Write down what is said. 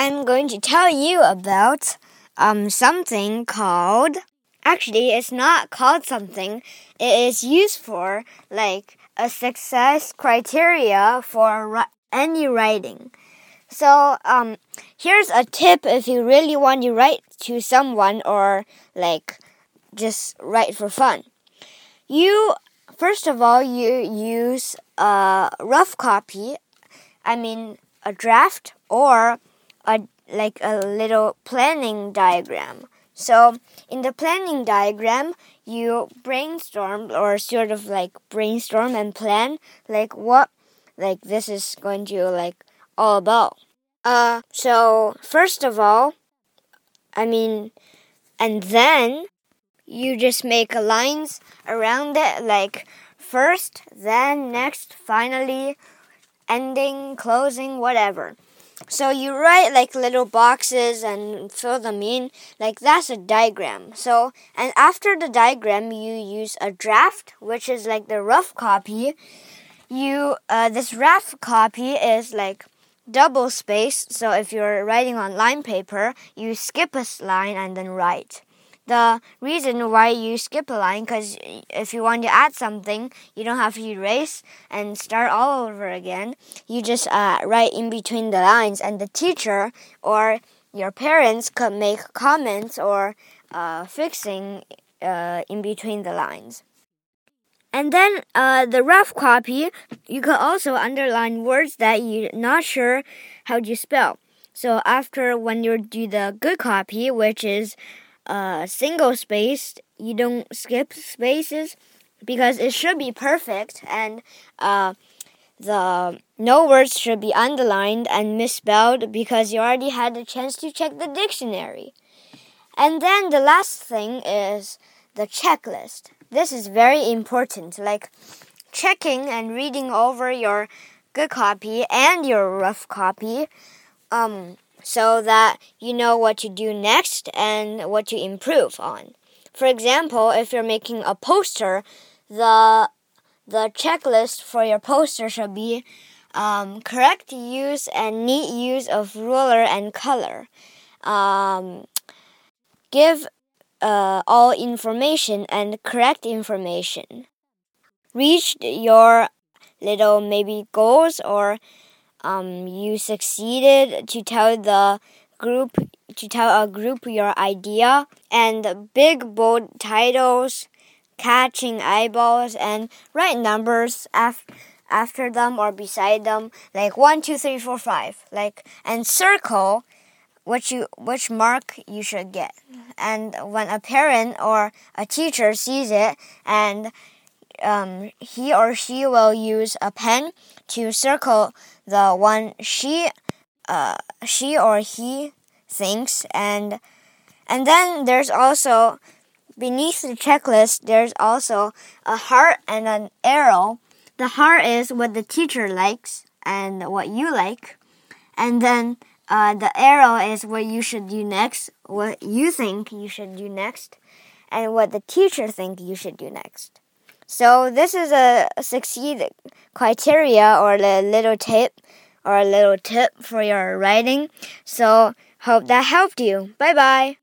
I'm going to tell you about um, something called. Actually, it's not called something. It is used for like a success criteria for any writing. So, um, here's a tip if you really want to write to someone or like just write for fun. You, first of all, you use a rough copy, I mean, a draft or a like a little planning diagram. So in the planning diagram, you brainstorm or sort of like brainstorm and plan like what like this is going to like all about. Uh, so first of all, I mean, and then you just make lines around it, like first, then, next, finally, ending, closing, whatever. So you write like little boxes and fill them in. Like that's a diagram. So, and after the diagram, you use a draft, which is like the rough copy you uh, this rough copy is like double space. So if you're writing on line paper, you skip a line and then write. The reason why you skip a line, because if you want to add something, you don't have to erase and start all over again. You just uh, write in between the lines, and the teacher or your parents could make comments or uh, fixing uh, in between the lines. And then uh, the rough copy, you could also underline words that you're not sure how to spell. So after when you do the good copy, which is uh, single spaced, you don't skip spaces because it should be perfect and uh, the no words should be underlined and misspelled because you already had a chance to check the dictionary. And then the last thing is the checklist. This is very important, like checking and reading over your good copy and your rough copy, um, so that you know what to do next and what to improve on. For example, if you're making a poster, the the checklist for your poster should be um, correct use and neat use of ruler and color. Um, give uh, all information and correct information. Reach your little maybe goals or um, you succeeded to tell the group to tell a group your idea and big bold titles catching eyeballs and write numbers after after them or beside them like one two three four five like and circle which you which mark you should get. And when a parent or a teacher sees it and um, he or she will use a pen to circle the one she uh, she or he thinks. And and then there's also beneath the checklist there's also a heart and an arrow. The heart is what the teacher likes and what you like. And then uh, the arrow is what you should do next, what you think you should do next, and what the teacher think you should do next. So this is a succeed criteria or a little tip or a little tip for your writing. So hope that helped you. Bye bye.